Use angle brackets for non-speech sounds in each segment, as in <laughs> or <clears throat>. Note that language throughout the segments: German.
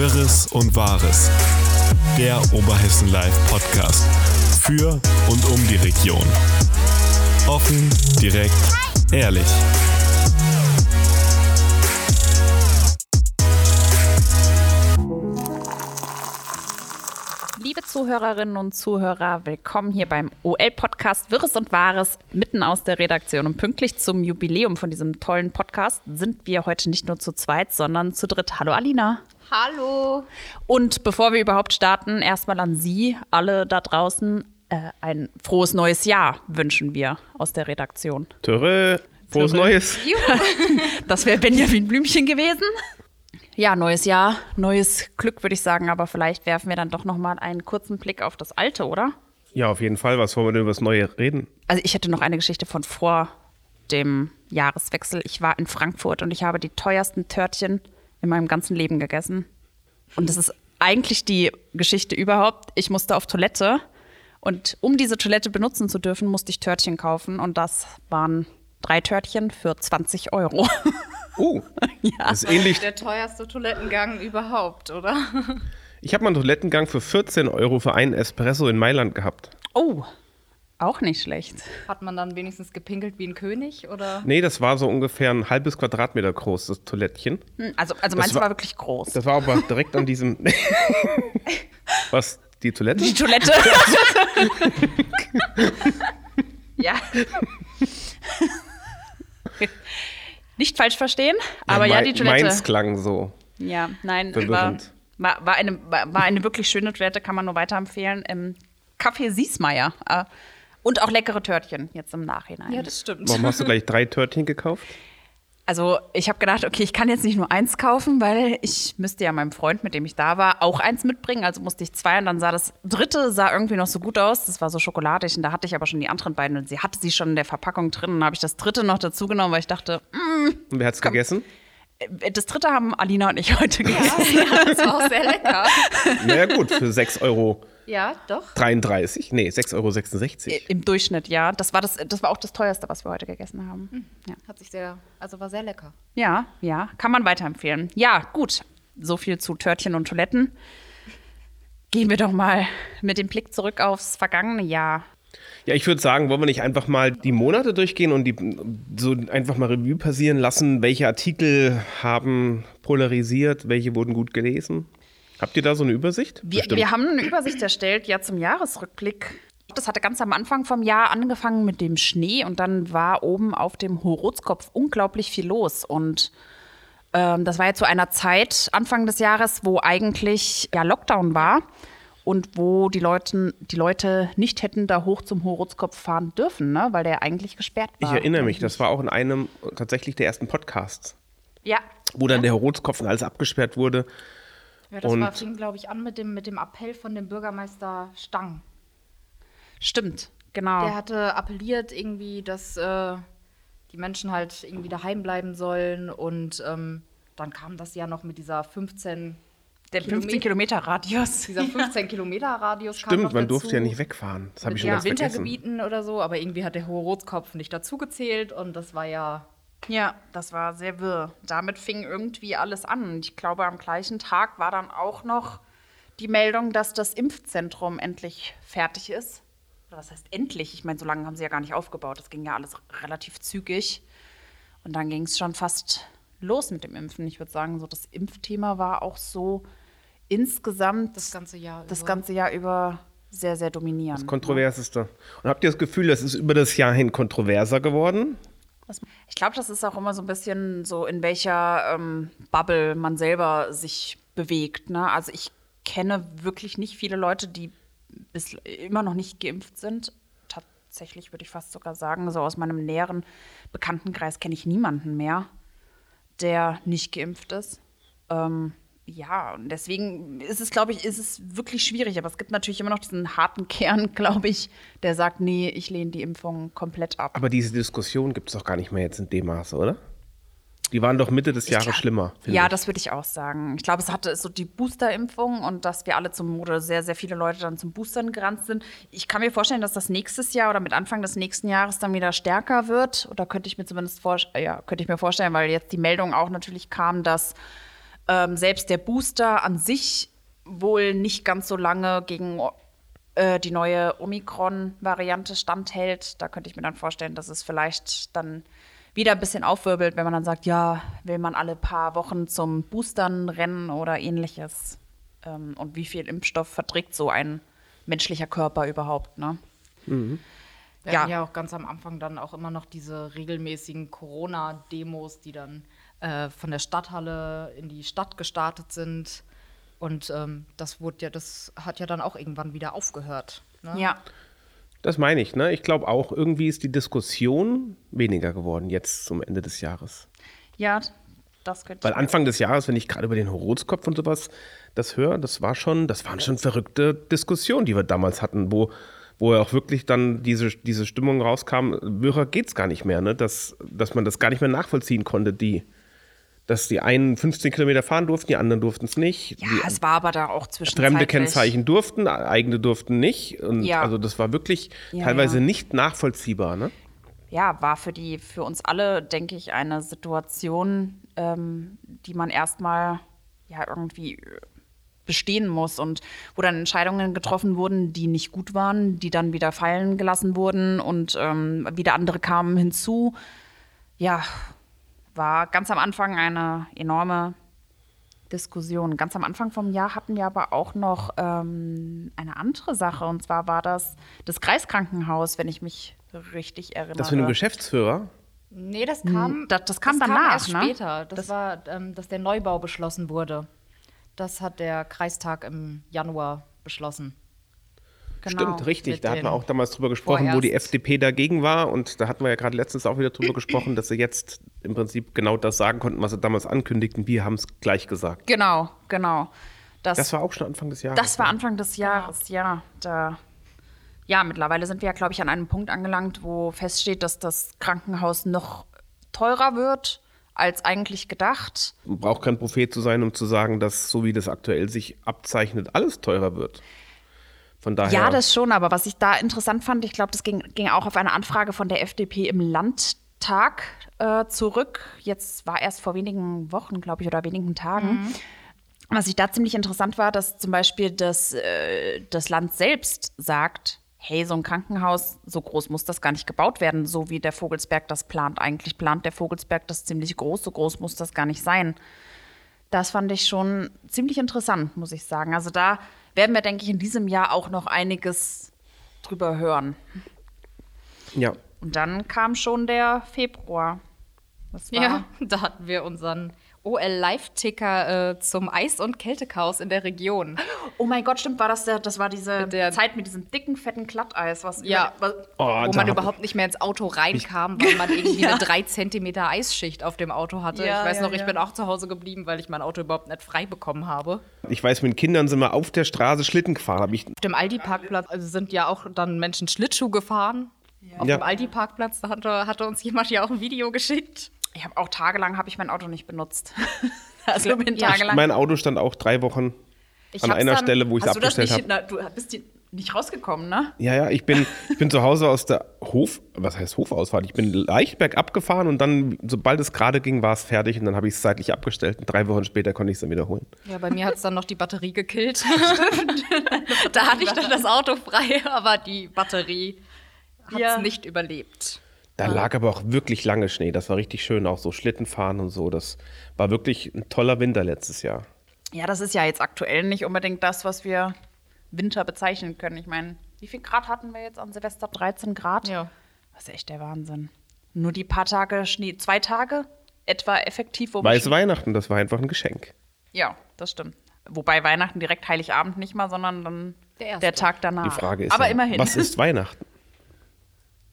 Wirres und Wahres. Der Oberhessen Live Podcast. Für und um die Region. Offen, direkt, ehrlich. Liebe Zuhörerinnen und Zuhörer, willkommen hier beim OL-Podcast Wirres und Wahres, mitten aus der Redaktion. Und pünktlich zum Jubiläum von diesem tollen Podcast sind wir heute nicht nur zu zweit, sondern zu dritt. Hallo Alina. Hallo. Und bevor wir überhaupt starten, erstmal an Sie, alle da draußen, äh, ein frohes neues Jahr wünschen wir aus der Redaktion. Töre, frohes Töre. Neues. <laughs> Das wäre Benjamin Blümchen gewesen. Ja, neues Jahr, neues Glück, würde ich sagen. Aber vielleicht werfen wir dann doch noch mal einen kurzen Blick auf das Alte, oder? Ja, auf jeden Fall. Was wollen wir denn über das Neue reden? Also ich hätte noch eine Geschichte von vor dem Jahreswechsel. Ich war in Frankfurt und ich habe die teuersten Törtchen in meinem ganzen Leben gegessen. Und das ist eigentlich die Geschichte überhaupt. Ich musste auf Toilette und um diese Toilette benutzen zu dürfen, musste ich Törtchen kaufen und das waren drei Törtchen für 20 Euro. Oh, <laughs> das ist ähnlich. Der teuerste Toilettengang überhaupt, oder? Ich habe mal einen Toilettengang für 14 Euro für einen Espresso in Mailand gehabt. Oh, auch nicht schlecht. Hat man dann wenigstens gepinkelt wie ein König, oder? Nee, das war so ungefähr ein halbes Quadratmeter groß, das Toilettchen. Hm, Also, also meins war, war- wirklich groß. Das war aber direkt an diesem. <laughs> Was? Die Toilette? Die Toilette. <laughs> ja. Nicht falsch verstehen, aber ja, mein- die Toilette. Meins klang so. Ja, nein, war, war, war, eine, war, war eine wirklich schöne Toilette, kann man nur weiterempfehlen. Im Café Siesmeier. Äh, und auch leckere Törtchen jetzt im Nachhinein. Ja, das stimmt. Warum hast du gleich drei Törtchen gekauft? Also ich habe gedacht, okay, ich kann jetzt nicht nur eins kaufen, weil ich müsste ja meinem Freund, mit dem ich da war, auch eins mitbringen. Also musste ich zwei und dann sah das dritte sah irgendwie noch so gut aus. Das war so schokoladig und da hatte ich aber schon die anderen beiden und sie hatte sie schon in der Verpackung drin. Und dann habe ich das dritte noch dazu genommen, weil ich dachte, Und wer hat's gegessen? äh, das dritte haben Alina und ich heute gegessen. Ja, das war auch sehr lecker. Naja, gut, für 6,33 Euro. Ja, doch. Nee, 6,66 Euro. Im Durchschnitt, ja. Das war, das, das war auch das teuerste, was wir heute gegessen haben. Ja. Hat sich sehr, also war sehr lecker. ja, ja, kann man weiterempfehlen. Ja, gut. So viel zu Törtchen und Toiletten. Gehen wir doch mal mit dem Blick zurück aufs vergangene Jahr. Ja, ich würde sagen, wollen wir nicht einfach mal die Monate durchgehen und die so einfach mal Revue passieren lassen, welche Artikel haben polarisiert, welche wurden gut gelesen? Habt ihr da so eine Übersicht? Wir, wir haben eine Übersicht erstellt, ja, zum Jahresrückblick. Das hatte ganz am Anfang vom Jahr angefangen mit dem Schnee und dann war oben auf dem Horoskopf unglaublich viel los. Und ähm, das war ja zu einer Zeit, Anfang des Jahres, wo eigentlich ja Lockdown war und wo die Leute, die Leute nicht hätten da hoch zum Horoskopf fahren dürfen, ne? weil der eigentlich gesperrt ich war. erinnere mich, das war auch in einem tatsächlich der ersten Podcasts, Ja, wo dann der Horoskopf und alles abgesperrt wurde. Ja, das Und- war, fing, glaube ich, an mit dem, mit dem Appell von dem Bürgermeister Stang. stimmt, genau. Der hatte appelliert irgendwie, dass äh, die Menschen halt irgendwie daheim bleiben sollen und ähm, dann kam das ja noch mit dieser 15 der 15 Kilometer Radius. <laughs> dieser 15 Kilometer Radius kam Stimmt, noch man dazu. durfte ja nicht wegfahren. Das habe ich mit schon ja, ganz vergessen. Wintergebieten oder so, aber irgendwie hat der Horoskopf nicht dazugezählt und das war ja Ja, das war sehr wirr. Damit fing irgendwie alles an. Und Ich glaube, am gleichen Tag war dann auch noch die Meldung, dass das Impfzentrum endlich fertig ist. Oder was heißt endlich? Ich meine, so lange haben sie ja gar nicht aufgebaut. Das ging ja alles relativ zügig. Und dann ging es schon fast los mit dem Impfen. Ich würde sagen, so das Impfthema war auch so insgesamt das ganze Jahr das über. ganze Jahr über sehr, sehr dominierend. Kontroverseste. Und habt ihr das Gefühl, das ist über das Jahr hin kontroverser geworden? Ich glaube, das ist auch immer so ein bisschen so, in welcher ähm, Bubble man selber sich bewegt. Ne? Also ich kenne wirklich nicht viele Leute, die bis immer noch nicht geimpft sind. Tatsächlich würde ich fast sogar sagen, so aus meinem näheren Bekanntenkreis kenne ich niemanden mehr, der nicht geimpft ist. Ähm, ja, und deswegen ist es, glaube ich, ist es wirklich schwierig. Aber es gibt natürlich immer noch diesen harten Kern, <laughs> glaube ich, der sagt, nee, ich lehne die Impfung komplett ab. Aber diese Diskussion gibt es doch gar nicht mehr jetzt in dem Maße, oder? Die waren doch Mitte des Jahres glaub- schlimmer. Ja, ich. das würde ich auch sagen. Ich glaube, es hatte so die Booster-Impfung und dass wir alle zum, oder sehr, sehr viele Leute dann zum Boostern gerannt sind. Ich kann mir vorstellen, dass das nächstes Jahr oder mit Anfang des nächsten Jahres dann wieder stärker wird. Oder könnte ich mir zumindest vorstellen, ja, könnte ich mir vorstellen, weil jetzt die Meldung auch natürlich kam, dass ähm, selbst der Booster an sich wohl nicht ganz so lange gegen äh, die neue Omikron-Variante standhält. Da könnte ich mir dann vorstellen, dass es vielleicht dann wieder ein bisschen aufwirbelt, wenn man dann sagt, ja, will man alle paar Wochen zum Boostern rennen oder ähnliches. Ähm, und wie viel Impfstoff verträgt so ein menschlicher Körper überhaupt, ne? Wir Ja. hatten ja auch ganz am Anfang dann auch immer noch diese regelmäßigen Corona-Demos, die dann äh, von der Stadthalle in die Stadt gestartet sind. Und ähm, das wurde ja, das hat ja dann auch irgendwann wieder aufgehört. Ne? Ja. Das meine ich, ne? Ich glaube auch, irgendwie ist die Diskussion weniger geworden jetzt zum Ende des Jahres. Ja, das könnte Weil Anfang des Jahres, wenn ich gerade über den Horoskop und sowas das höre, das war schon, das waren schon verrückte Diskussionen, die wir damals hatten, wo, wo ja auch wirklich dann diese, diese Stimmung rauskam, Hörer geht's gar nicht mehr, ne? Dass, dass man das gar nicht mehr nachvollziehen konnte, die, dass die einen 15 Kilometer fahren durften, die anderen durften es nicht. Ja, die es war aber da auch zwischen fremde Kennzeichen durften, eigene durften nicht. Und Ja. also das war wirklich Ja, teilweise ja. nicht nachvollziehbar, ne? ja, war für die, für uns alle, denke ich, eine Situation, ähm, die man erstmal ja irgendwie äh, bestehen muss und wo dann Entscheidungen getroffen wurden, die nicht gut waren, die dann wieder fallen gelassen wurden und ähm, wieder andere kamen hinzu. Ja, war ganz am Anfang eine enorme Diskussion. Ganz am Anfang vom Jahr hatten wir aber auch noch ähm, eine andere Sache und zwar war das das Kreiskrankenhaus, wenn ich mich richtig erinnere. Das für einen Geschäftsführer. Nee, das kam, das- das kam danach, erst ne? später. Das, war, ähm, dass der Neubau beschlossen wurde. Das hat der Kreistag im Januar beschlossen. Genau. Stimmt, richtig. Da hatten wir auch damals drüber gesprochen, wo die vorerst- FDP dagegen war. Und da hatten wir ja gerade letztens auch wieder drüber <clears throat> gesprochen, dass sie jetzt im Prinzip genau das sagen konnten, was sie damals ankündigten. Wir haben es gleich gesagt. Genau, genau. Das, Das war auch schon Anfang des Jahres. das war Anfang des Jahres, ja. Da, ja, mittlerweile sind wir ja, glaube ich, an einem Punkt angelangt, wo feststeht, dass das Krankenhaus noch teurer wird als eigentlich gedacht. Man braucht kein Prophet zu sein, um zu sagen, dass so wie das aktuell sich abzeichnet, alles teurer wird. Von daher. Ja, das schon, aber was ich da interessant fand, ich glaube, das ging, ging auch auf eine Anfrage von der FDP im Landtag äh, zurück. Jetzt war erst vor wenigen Wochen, glaube ich, oder wenigen Tagen. Was ich da ziemlich interessant war, dass zum Beispiel das, äh, das Land selbst sagt, hey, so ein Krankenhaus, so groß muss das gar nicht gebaut werden, so wie der Vogelsberg das plant. Eigentlich plant der Vogelsberg das ziemlich groß, so groß muss das gar nicht sein. Das fand ich schon ziemlich interessant, muss ich sagen. Also da werden wir, denke ich, in diesem Jahr auch noch einiges drüber hören. ja. Und dann kam schon der Februar. Das war Ja, <laughs> da hatten wir unseren OL-Live-Ticker äh, zum Eis- und Kältechaos in der Region. Oh mein Gott, stimmt, war das der, das war diese Der- Zeit mit diesem dicken, fetten Glatteis, was Ja. über, was, Oh, wo man überhaupt nicht mehr ins Auto reinkam, weil man irgendwie <laughs> Ja. eine 3 Zentimeter Eisschicht auf dem Auto hatte. Ja, ich weiß ja, noch, ich bin auch zu Hause geblieben, weil ich mein Auto überhaupt nicht frei bekommen habe. Ich weiß, mit den Kindern sind wir auf der Straße Schlitten gefahren. Ich, Auf dem Aldi-Parkplatz also sind ja auch dann Menschen Schlittschuh gefahren. Auf Ja. dem Aldi-Parkplatz, da hatte, hatte uns jemand ja auch ein Video geschickt. Ich habe auch tagelang habe ich mein Auto nicht benutzt. <laughs> also bin Ja. tagelang. mein Auto stand auch drei Wochen Ich an einer dann- Stelle, wo ich es abgestellt habe. du bist die nicht rausgekommen, ne? Ja, ja, ich bin, <laughs> ich bin zu Hause aus der Hof, was heißt Hofausfahrt? Ich bin leicht bergab gefahren und dann, sobald es gerade ging, war es fertig und dann habe ich es seitlich abgestellt. Und drei Wochen später konnte ich es dann wiederholen. Ja, bei mir hat es dann noch die Batterie gekillt. <laughs> da hatte ich dann das Auto frei, aber die Batterie hat es Ja. nicht überlebt. Da lag aber auch wirklich lange Schnee. Das war richtig schön, auch so Schlittenfahren und so. Das war wirklich ein toller Winter letztes Jahr. Ja, das ist ja jetzt aktuell nicht unbedingt das, was wir Winter bezeichnen können. Ich meine, wie viel Grad hatten wir jetzt an Silvester? 13 Grad? Ja. Das ist echt der Wahnsinn. Nur die paar Tage Schnee, zwei Tage etwa effektiv, wo wir Weiße Schnee- Weihnachten, das war einfach ein Geschenk. Ja, das stimmt. Wobei Weihnachten direkt Heiligabend nicht mal, sondern dann Der der. Tag danach. Die Frage ist, Aber ja, immerhin. was ist <laughs> Weihnachten?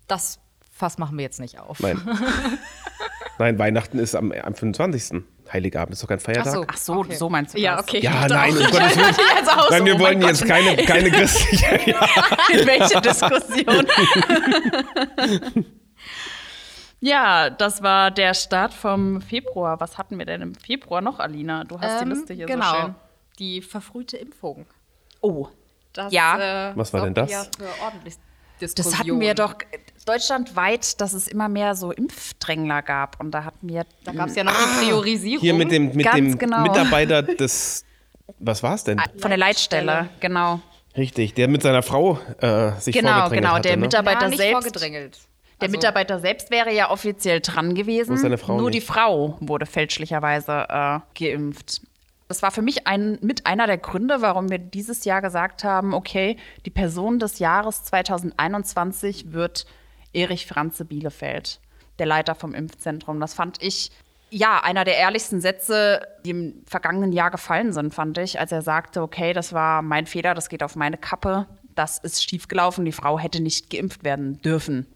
Das Fass machen wir jetzt nicht auf. Nein. <laughs> Nein, Weihnachten ist am, am 25. Heiligabend ist doch kein Feiertag. Ach so. Ach so, Okay. so meinst du Ja, das? okay. Ja, nein, um <laughs> Gottes Willen. Also Nein, wir oh wollen jetzt Gott. keine, keine christliche. <laughs> Ja. In welche Diskussion? ja, das war der Start vom Februar. Was hatten wir denn im Februar noch, Alina? Du hast die Ähm, Liste hier genau. so schön. Die verfrühte Impfung. Oh, Das, Ja. äh, Was war denn das? Ja für ordentlich das Diskussion. hatten wir doch. Deutschlandweit, dass es immer mehr so Impfdrängler gab. Und da hatten wir. Da gab es ja noch die Priorisierung. Hier mit dem, mit Ganz dem genau. Mitarbeiter des, was war es denn? Von der Leitstelle, genau. Richtig, der mit seiner Frau äh, sich Genau, vorgedrängelt genau. hatte, Der ne? Mitarbeiter ja, nicht selbst. vorgedrängelt. Der Also- Mitarbeiter selbst wäre ja offiziell dran gewesen. Seine Frau Nur nicht? die Frau wurde fälschlicherweise äh, geimpft. Das war für mich ein, mit einer der Gründe, warum wir dieses Jahr gesagt haben, okay, die Person des Jahres 2021 wird Erich Franze Bielefeld, der Leiter vom Impfzentrum. Das fand ich, ja, einer der ehrlichsten Sätze, die im vergangenen Jahr gefallen sind, fand ich, als er sagte, okay, das war mein Fehler, das geht auf meine Kappe, das ist schiefgelaufen, die Frau hätte nicht geimpft werden dürfen.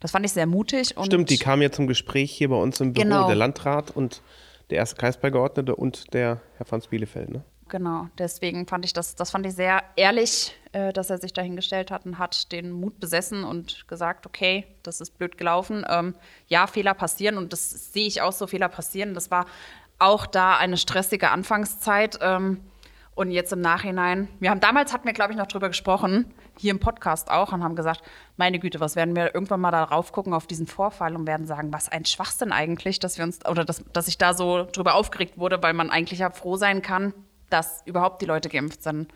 Das fand ich sehr mutig. Und Stimmt, die kam ja zum Gespräch hier bei uns im Büro, Genau. der Landrat und der erste Kreisbeigeordnete und der Herr Franz Bielefeld. Ne? Genau, deswegen fand ich das, das fand ich sehr ehrlich, äh, dass er sich dahingestellt hat und hat den Mut besessen und gesagt, okay, das ist blöd gelaufen. Ähm, ja, Fehler passieren und das sehe ich auch so, Fehler passieren. Das war auch da eine stressige Anfangszeit. Ähm, und jetzt im Nachhinein, wir haben damals hatten wir, glaube ich, noch drüber gesprochen, hier im Podcast auch, und haben gesagt, meine Güte, was werden wir irgendwann mal darauf gucken auf diesen Vorfall und werden sagen, was ein Schwachsinn eigentlich, dass wir uns, oder dass, dass ich da so drüber aufgeregt wurde, weil man eigentlich ja froh sein kann, dass überhaupt die Leute geimpft sind.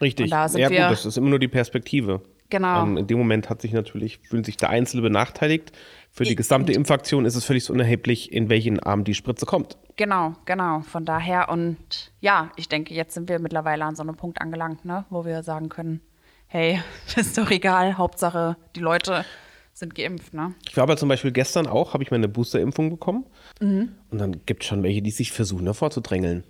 Richtig. Da sind ja, gut, das ist immer nur die Perspektive. Genau. Ähm, in dem Moment hat sich natürlich, fühlt sich der Einzelne benachteiligt. Für die gesamte Impfaktion ist es völlig unerheblich, in welchen Arm die Spritze kommt. Genau, genau. Von daher und ja, ich denke, jetzt sind wir mittlerweile an so einem Punkt angelangt, ne, wo wir sagen können, hey, <laughs> ist doch egal, Hauptsache die Leute sind geimpft, ne? Ich war aber zum Beispiel gestern auch, habe ich meine Boosterimpfung bekommen. Mhm. Und dann gibt es schon welche, die sich versuchen, davor zu drängeln.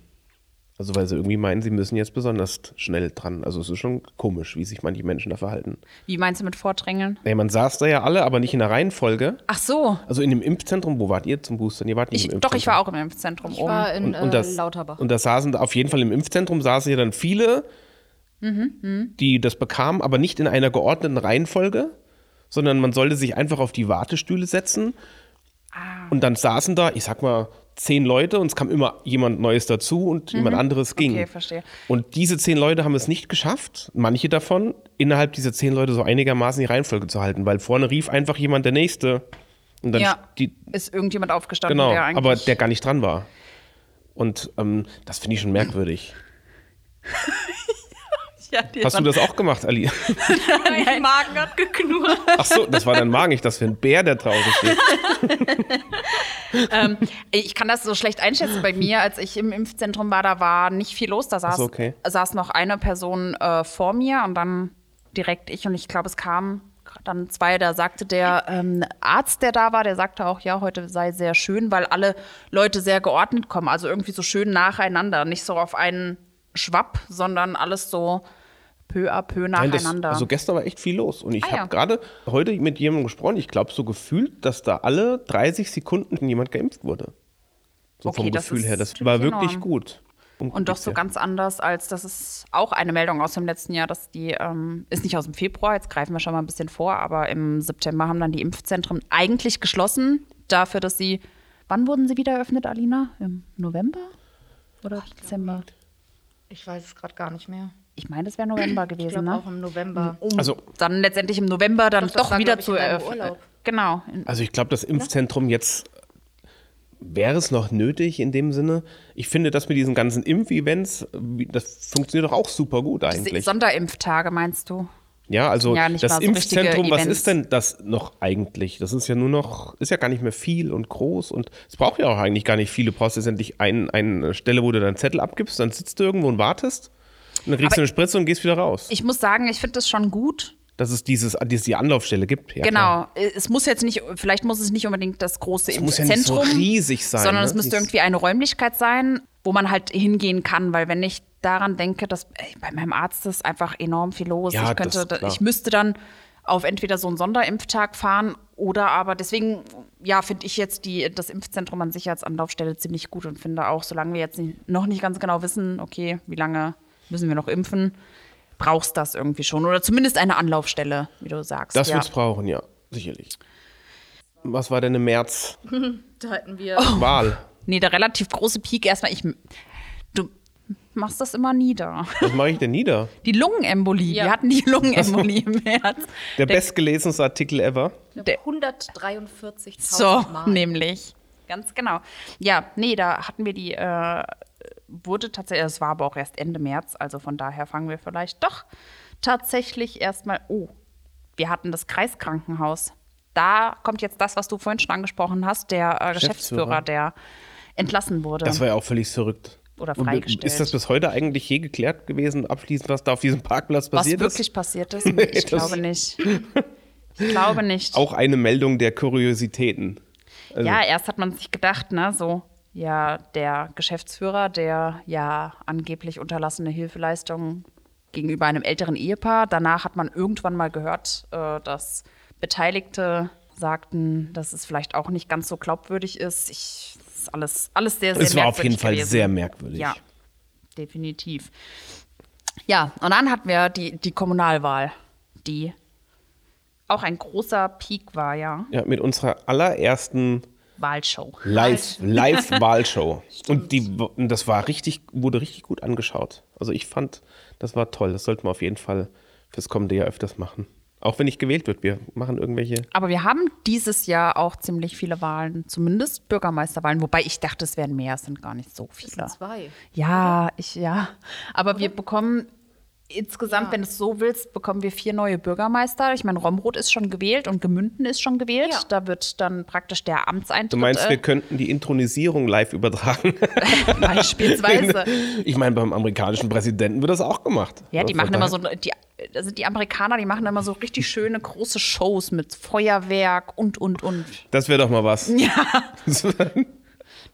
Also weil sie irgendwie meinen, sie müssen jetzt besonders schnell dran. Also es ist schon komisch, wie sich manche Menschen da verhalten. Wie meinst du mit Vordrängeln? Nee, man saß da ja alle, aber nicht in der Reihenfolge. Ach so. Also in dem Impfzentrum, wo wart ihr zum Boostern? Ihr wart nicht Ich, im doch, Impfzentrum. ich war auch im Impfzentrum Ich oben. war in und, und äh, das, Lauterbach. Und da saßen da auf jeden Fall im Impfzentrum saßen ja dann viele, Mhm, die das bekamen, aber nicht in einer geordneten Reihenfolge, sondern man sollte sich einfach auf die Wartestühle setzen. Ah. Und dann saßen da, ich sag mal, zehn Leute und es kam immer jemand Neues dazu und jemand anderes ging. Mhm. Okay, verstehe. Und diese zehn Leute haben es nicht geschafft, manche davon, innerhalb dieser zehn Leute so einigermaßen die Reihenfolge zu halten, weil vorne rief einfach jemand der Nächste. Und dann ja, die, ist irgendjemand aufgestanden, Genau, der eigentlich... aber der gar nicht dran war. Und ähm, das finde ich schon merkwürdig. <laughs> ja, die Hast du das auch gemacht, Ali? <laughs> Mein Magen hat geknurrt. Ach so, das war dein Magen, ich das für ein Bär, der draußen steht. <laughs> ähm, ich kann das so schlecht einschätzen. Bei mir, als ich im Impfzentrum war, da war nicht viel los. Da saß, so, okay. saß noch eine Person äh, vor mir und dann direkt ich. Und ich glaube, es kam dann zwei, da sagte der ähm, Arzt, der da war, der sagte auch, ja, heute sei sehr schön, weil alle Leute sehr geordnet kommen. Also irgendwie so schön nacheinander. Nicht so auf einen Schwapp, sondern alles so peu à peu Nein, das, nacheinander. also gestern war echt viel los. Und ich Ah, ja. habe gerade heute mit jemandem gesprochen, ich glaube so gefühlt, dass da alle 30 Sekunden jemand geimpft wurde. So Okay, vom das Gefühl her. Das war natürlich wirklich enorm. gut. Und doch so ganz anders, als das ist auch eine Meldung aus dem letzten Jahr, dass die, ähm, ist nicht aus dem Februar, jetzt greifen wir schon mal ein bisschen vor, aber im September haben dann die Impfzentren eigentlich geschlossen, dafür, dass sie, wann wurden sie wieder eröffnet, Alina? Im November oder Dezember? Ich weiß es gerade gar nicht mehr. Ich meine, es wäre November Ich gewesen, glaube ne? auch im November. Um Also- dann letztendlich im November dann Doch, das doch, war, wieder glaub ich, zu eröffnen. Genau. Also ich glaube, das Impfzentrum jetzt wäre es noch nötig in dem Sinne. Ich finde, das mit diesen ganzen Impfevents, das funktioniert doch auch super gut eigentlich. Sonderimpftage meinst du? Ja, also Ja, nicht das so Impfzentrum, was Events. ist denn das noch eigentlich? Das ist ja nur noch, ist ja gar nicht mehr viel und groß und es braucht ja auch eigentlich gar nicht viele. Du brauchst letztendlich ein, eine Stelle, wo du deinen Zettel abgibst, dann sitzt du irgendwo und wartest und dann kriegst Aber du eine Spritze und gehst wieder raus. Ich muss sagen, ich finde das schon gut, Dass es dieses, dieses die Anlaufstelle gibt. Ja, genau. klar. Es muss jetzt nicht, vielleicht muss es nicht unbedingt das große Es muss ja nicht so Impfzentrum riesig sein. sondern ne? es müsste irgendwie eine Räumlichkeit sein, wo man halt hingehen kann, weil wenn ich daran denke, dass ey, bei meinem Arzt ist einfach enorm viel los. Ja, ich könnte, das ich müsste dann auf entweder so einen Sonderimpftag fahren oder aber deswegen, ja, finde ich jetzt die, das Impfzentrum an sich als Anlaufstelle ziemlich gut und finde auch, solange wir jetzt nicht, noch nicht ganz genau wissen, okay, wie lange müssen wir noch impfen, brauchst das irgendwie schon. Oder zumindest eine Anlaufstelle, wie du sagst. Das ja. wird's brauchen, ja, sicherlich. Was war denn im März? <laughs> Da hatten wir. Oh. Wahl. Nee, der relativ große Peak erstmal, ich. Du, machst das immer nieder. Was mache ich denn nieder? Die Lungenembolie. Ja. Wir hatten die Lungenembolie im März. Der bestgelesenste Artikel ever. Der- 143.000 So, Mal. nämlich. Ganz genau. Ja, nee, da hatten wir die, äh, wurde tatsächlich, es war aber auch erst Ende März, also von daher fangen wir vielleicht doch tatsächlich erstmal, oh, wir hatten das Kreiskrankenhaus. Da kommt jetzt das, was du vorhin schon angesprochen hast, der äh, Geschäftsführer. Geschäftsführer, der entlassen wurde. Das war ja auch völlig verrückt. Oder Und freigestellt. Ist das bis heute eigentlich je geklärt gewesen, abschließend, was da auf diesem Parkplatz was passiert wirklich ist? passiert ist? <laughs> Ich glaube nicht. Ich glaube nicht. Auch eine Meldung der Kuriositäten. Also, Ja, erst hat man sich gedacht, ne, so, ja, der Geschäftsführer, der ja angeblich unterlassene Hilfeleistungen gegenüber einem älteren Ehepaar. Danach hat man irgendwann mal gehört, äh, dass Beteiligte sagten, dass es vielleicht auch nicht ganz so glaubwürdig ist. Ich, das ist alles, alles sehr, sehr es war auf jeden merkwürdig Fall gewesen. sehr merkwürdig. Ja, definitiv. Ja, und dann hatten wir die, die Kommunalwahl, die auch ein großer Peak war, ja. Ja, mit unserer allerersten Wahlshow. Live- Live-Wahlshow. <laughs> und die, das war richtig, wurde richtig gut angeschaut. Also ich fand, das war toll. Das sollten wir auf jeden Fall fürs kommende Jahr öfters machen. Auch wenn nicht gewählt wird. Wir machen irgendwelche. Aber wir haben dieses Jahr auch ziemlich viele Wahlen, zumindest Bürgermeisterwahlen, wobei ich dachte, es wären mehr, es sind gar nicht so viele. sind zwei. Ja, ich ja. Aber wir bekommen insgesamt, Ja. wenn du es so willst, bekommen wir vier neue Bürgermeister. Ich meine, Romroth ist schon gewählt und Gemünden ist schon gewählt. Ja. Da wird dann praktisch der Amtseintritt. Du meinst, wir äh, könnten die Intronisierung live übertragen? <laughs> beispielsweise. ich meine, beim amerikanischen Präsidenten wird das auch gemacht. Ja, die machen immer so, die, also die Amerikaner, die machen immer so richtig schöne große Shows mit Feuerwerk und, und, und. Das wäre doch mal was. <laughs>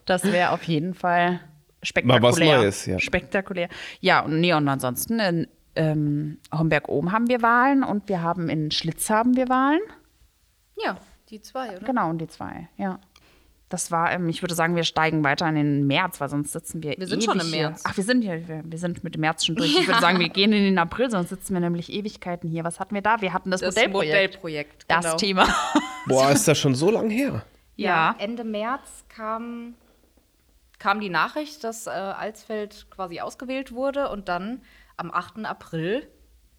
Das wäre auf jeden Fall spektakulär. Mal was Neues, ja. Spektakulär. Ja, und, nee, und ansonsten in ähm, Homberg-Ohm haben wir Wahlen und wir haben in Schlitz haben wir Wahlen. Ja, die zwei, oder? Genau, und die zwei, ja. Das war, ähm, ich würde sagen, wir steigen weiter in den März, weil sonst sitzen wir Wir sind ewig schon im hier. März. Ach, wir sind hier, wir, wir sind mit dem März schon durch. <laughs> Ich würde sagen, wir gehen in den April, sonst sitzen wir nämlich Ewigkeiten hier. Was hatten wir da? Wir hatten das, Das Modellprojekt. Modellprojekt, Das genau. Thema. <laughs> Boah, ist das schon so lang her? Ja. Ende März kam, kam die Nachricht, dass äh, Alsfeld quasi ausgewählt wurde und dann am 8. April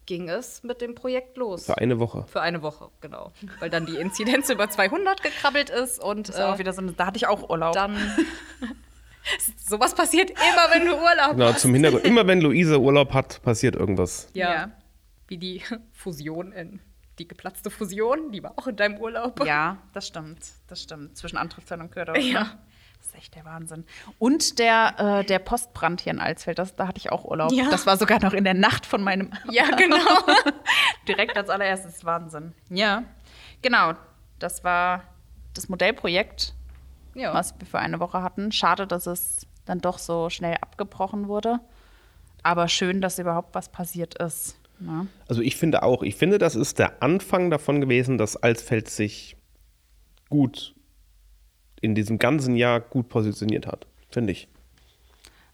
ging es mit dem Projekt los. Für eine Woche. Für eine Woche, genau. Weil dann die Inzidenz <laughs> über 200 gekrabbelt ist und Das ist auch äh, wieder so, eine- da hatte ich auch Urlaub. dann. <laughs> Sowas passiert immer, wenn du Urlaub Genau, hast. zum Hintergrund. <laughs> Immer wenn Luise Urlaub hat, passiert irgendwas. Ja. Ja. Wie die Fusion in. Die geplatzte Fusion, die war auch in deinem Urlaub. Ja, das stimmt. Das stimmt. Zwischen Antriebszeit und Köder. Ja. Das ist echt der Wahnsinn. Und der, äh, der Postbrand hier in Alsfeld, das, da hatte ich auch Urlaub. Ja. Das war sogar noch in der Nacht von meinem. <laughs> Ja, genau. <laughs> Direkt als allererstes Wahnsinn. Ja. Genau. Das war das Modellprojekt, ja. was wir für eine Woche hatten. Schade, dass es dann doch so schnell abgebrochen wurde. Aber schön, dass überhaupt was passiert ist. Ne? Also ich finde auch, ich finde, das ist der Anfang davon gewesen, dass Alsfeld sich gut in diesem ganzen Jahr gut positioniert hat. Finde ich.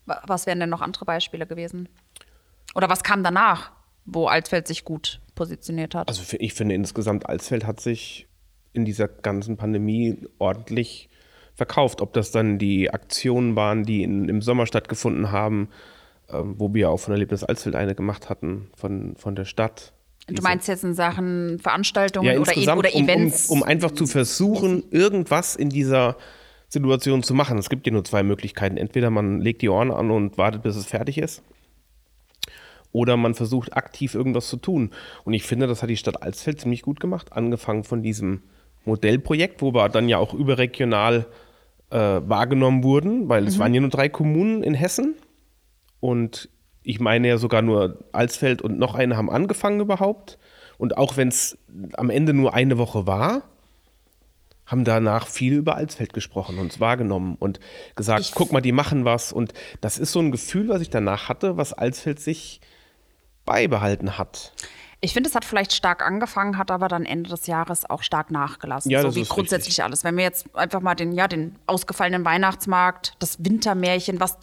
Wa- Was wären denn noch andere Beispiele gewesen? Oder was kam danach, wo Altfeld sich gut positioniert hat? Also ich finde insgesamt, Alsfeld hat sich in dieser ganzen Pandemie ordentlich verkauft. Ob das dann die Aktionen waren, die in, im Sommer stattgefunden haben, ähm, wo wir auch von Erlebnis Alsfeld eine gemacht hatten, von, von der Stadt. Du meinst jetzt in Sachen Veranstaltungen ja, oder, e oder um, um, Events? um einfach zu versuchen, irgendwas in dieser Situation zu machen. Es gibt ja nur zwei Möglichkeiten. Entweder man legt die Ohren an und wartet, bis es fertig ist. Oder man versucht aktiv irgendwas zu tun. Und ich finde, das hat die Stadt Alsfeld ziemlich gut gemacht. Angefangen von diesem Modellprojekt, wo wir dann ja auch überregional äh, wahrgenommen wurden, weil es waren ja nur drei Kommunen in Hessen. Und ich meine ja sogar nur Alsfeld und noch eine haben angefangen überhaupt. Und auch wenn es am Ende nur eine Woche war, haben danach viel über Alsfeld gesprochen und es wahrgenommen und gesagt, Ich- guck mal, die machen was. Und das ist so ein Gefühl, was ich danach hatte, was Alsfeld sich beibehalten hat. Ich finde, es hat vielleicht stark angefangen, hat aber dann Ende des Jahres auch stark nachgelassen. Ja, so wie grundsätzlich richtig. alles. Wenn wir jetzt einfach mal den, ja, den ausgefallenen Weihnachtsmarkt, das Wintermärchen, was,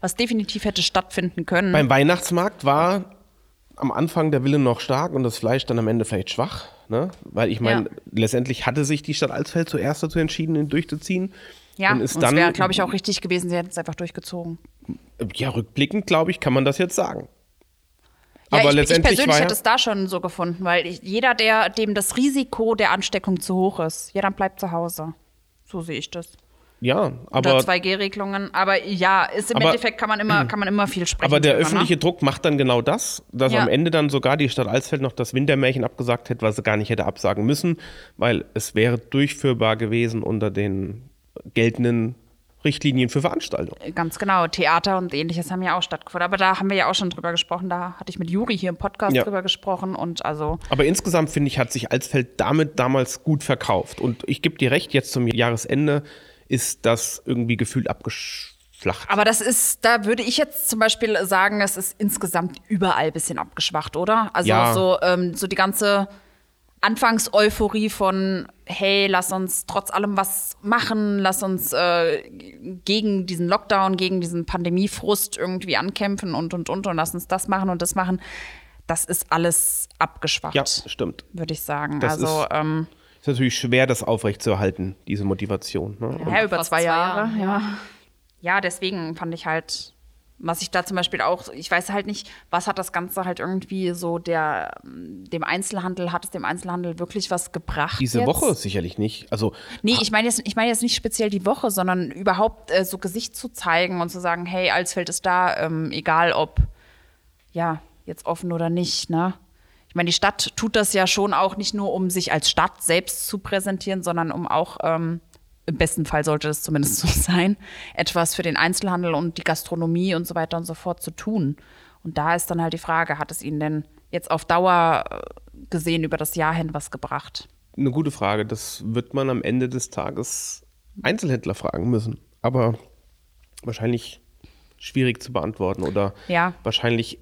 was definitiv hätte stattfinden können. Beim Weihnachtsmarkt war am Anfang der Wille noch stark und das Fleisch dann am Ende vielleicht schwach. Ne? Weil ich meine, Ja. letztendlich hatte sich die Stadt Alsfeld zuerst dazu entschieden, ihn durchzuziehen. ja, und ist dann wäre, glaube ich, auch richtig gewesen, sie hätten es einfach durchgezogen. Ja, rückblickend, glaube ich, kann man das jetzt sagen. Ja, Aber ich, ich letztendlich persönlich war ja, hätte es da schon so gefunden, weil ich, jeder, der, dem das Risiko der Ansteckung zu hoch ist, ja, dann bleibt zu Hause. So sehe ich das. ja, Unter aber 2G-Regelungen. Aber ja, ist im Aber- Endeffekt kann man immer, <clears throat> kann man immer viel sprechen. Aber der drüber, öffentliche ne? Druck macht dann genau das, dass Ja. am Ende dann sogar die Stadt Alsfeld noch das Wintermärchen abgesagt hätte, was sie gar nicht hätte absagen müssen, weil es wäre durchführbar gewesen unter den geltenden Richtlinien für Veranstaltungen. Ganz genau. Theater und ähnliches haben ja auch stattgefunden. Aber da haben wir ja auch schon drüber gesprochen. Da hatte ich mit Juri hier im Podcast Ja. drüber gesprochen. Und also, Aber insgesamt finde ich, hat sich Alsfeld damit damals gut verkauft. Und ich gebe dir recht, jetzt zum Jahresende ist das irgendwie gefühlt abgeschlacht. aber das ist, da würde ich jetzt zum Beispiel sagen, es ist insgesamt überall ein bisschen abgeschwacht, oder? Also Ja. so, ähm, so die ganze Anfangseuphorie von, hey, lass uns trotz allem was machen, lass uns äh, gegen diesen Lockdown, gegen diesen Pandemiefrust irgendwie ankämpfen und, und, und, und lass uns das machen und das machen. Das ist alles abgeschwacht, ja, stimmt. würde ich sagen. Das also, ist- ähm, Ist natürlich schwer, das aufrechtzuerhalten, diese Motivation. Ne? Ja, über zwei zwei Jahre, Jahren, ja. Ja, deswegen fand ich halt, was ich da zum Beispiel auch, ich weiß halt nicht, was hat das Ganze halt irgendwie so der, dem Einzelhandel, hat es dem Einzelhandel wirklich was gebracht? diese jetzt? Woche sicherlich nicht. Also Nee, ich meine jetzt, ich meine jetzt nicht speziell die Woche, sondern überhaupt äh, so Gesicht zu zeigen und zu sagen, hey, Alsfeld ist da, ähm, egal ob, ja, jetzt offen oder nicht, ne? Ich meine, die Stadt tut das ja schon auch nicht nur, um sich als Stadt selbst zu präsentieren, sondern um auch, ähm, im besten Fall sollte es zumindest so <laughs> sein, etwas für den Einzelhandel und die Gastronomie und so weiter und so fort zu tun. Und da ist dann halt die Frage, hat es Ihnen denn jetzt auf Dauer äh, gesehen über das Jahr hin was gebracht? Eine gute Frage. Das wird man am Ende des Tages Einzelhändler fragen müssen. Aber wahrscheinlich schwierig zu beantworten oder Ja. wahrscheinlich,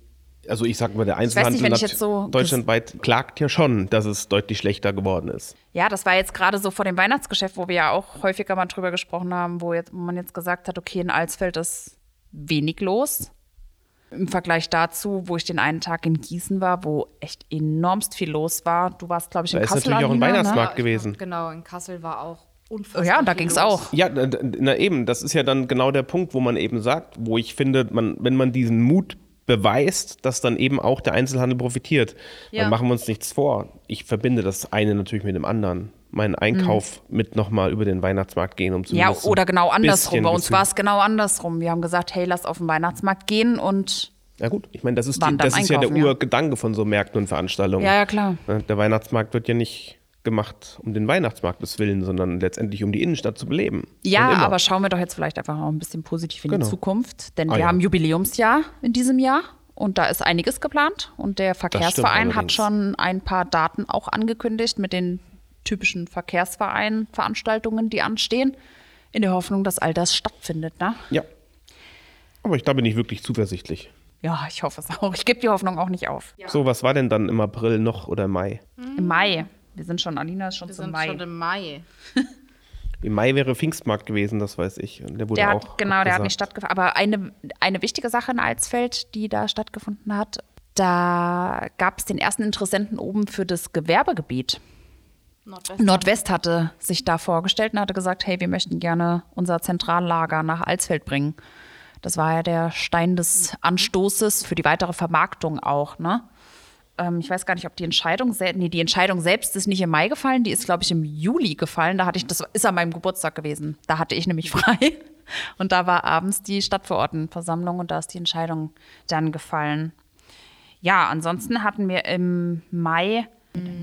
also ich sag mal, der nicht, Einzelhandel jetzt so- deutschlandweit klagt ja schon, dass es deutlich schlechter geworden ist. Ja, das war jetzt gerade so vor dem Weihnachtsgeschäft, wo wir ja auch häufiger mal drüber gesprochen haben, wo, jetzt, wo man jetzt gesagt hat, okay, in Alsfeld ist wenig los. Im Vergleich dazu, wo ich den einen Tag in Gießen war, wo echt enormst viel los war. Du warst, glaube ich, in Da ist Kassel. natürlich auch ein Alina, Weihnachtsmarkt ich gewesen. glaub, Genau, in Kassel war auch Oh unfassbar. ja, und da ging es auch. Ja, na, na eben, das ist ja dann genau der Punkt, wo man eben sagt, wo ich finde, man, wenn man diesen Mut beweist, dass dann eben auch der Einzelhandel profitiert. Ja. Dann machen wir uns nichts vor. Ich verbinde das eine natürlich mit dem anderen. Meinen Einkauf mit nochmal über den Weihnachtsmarkt gehen, um Mhm. Ja, oder genau andersrum. Bei uns war es genau andersrum. Wir haben gesagt, hey, lass auf den Weihnachtsmarkt gehen und Ja gut, ich meine, das ist, die, das ist ja der einkaufen, ja. Urgedanke von so Märkten und Veranstaltungen. ja, ja, klar. Ne, Der Weihnachtsmarkt wird ja nicht gemacht um den Weihnachtsmarktes willen, sondern letztendlich um die Innenstadt zu beleben. Ja, aber schauen wir doch jetzt vielleicht einfach auch ein bisschen positiv in Genau. die Zukunft. Denn Ah, wir ja. haben Jubiläumsjahr in diesem Jahr und da ist einiges geplant. Und der Verkehrsverein hat schon ein paar Daten auch angekündigt mit den typischen Verkehrsverein-Veranstaltungen, die anstehen, in der Hoffnung, dass all das stattfindet. Ne? Ja. Aber ich, da bin ich wirklich zuversichtlich. Ja, ich hoffe es auch. Ich gebe die Hoffnung auch nicht auf. So, was war denn dann im April noch oder im Mai? Im Mai. Wir sind schon, Alina ist schon Wir zum sind Mai. schon im Mai. <laughs> Im Mai wäre Pfingstmarkt gewesen, das weiß ich. Und der wurde Der auch hat, genau, der hat nicht stattgefunden. Aber eine, eine wichtige Sache in Alsfeld, die da stattgefunden hat, da gab es den ersten Interessenten oben für das Gewerbegebiet. Nordwest. Nordwest hatte sich da vorgestellt und hatte gesagt, hey, wir möchten gerne unser Zentrallager nach Alsfeld bringen. Das war ja der Stein des Anstoßes für die weitere Vermarktung auch, ne? Ähm, ich weiß gar nicht, ob die Entscheidung, nee, die Entscheidung selbst ist nicht im Mai gefallen, die ist, glaube ich, im Juli gefallen. Da hatte ich, das ist an meinem Geburtstag gewesen. Da hatte ich nämlich <laughs> frei. Und da war abends die Stadtverordnetenversammlung und da ist die Entscheidung dann gefallen. Ja, ansonsten hatten wir im Mai,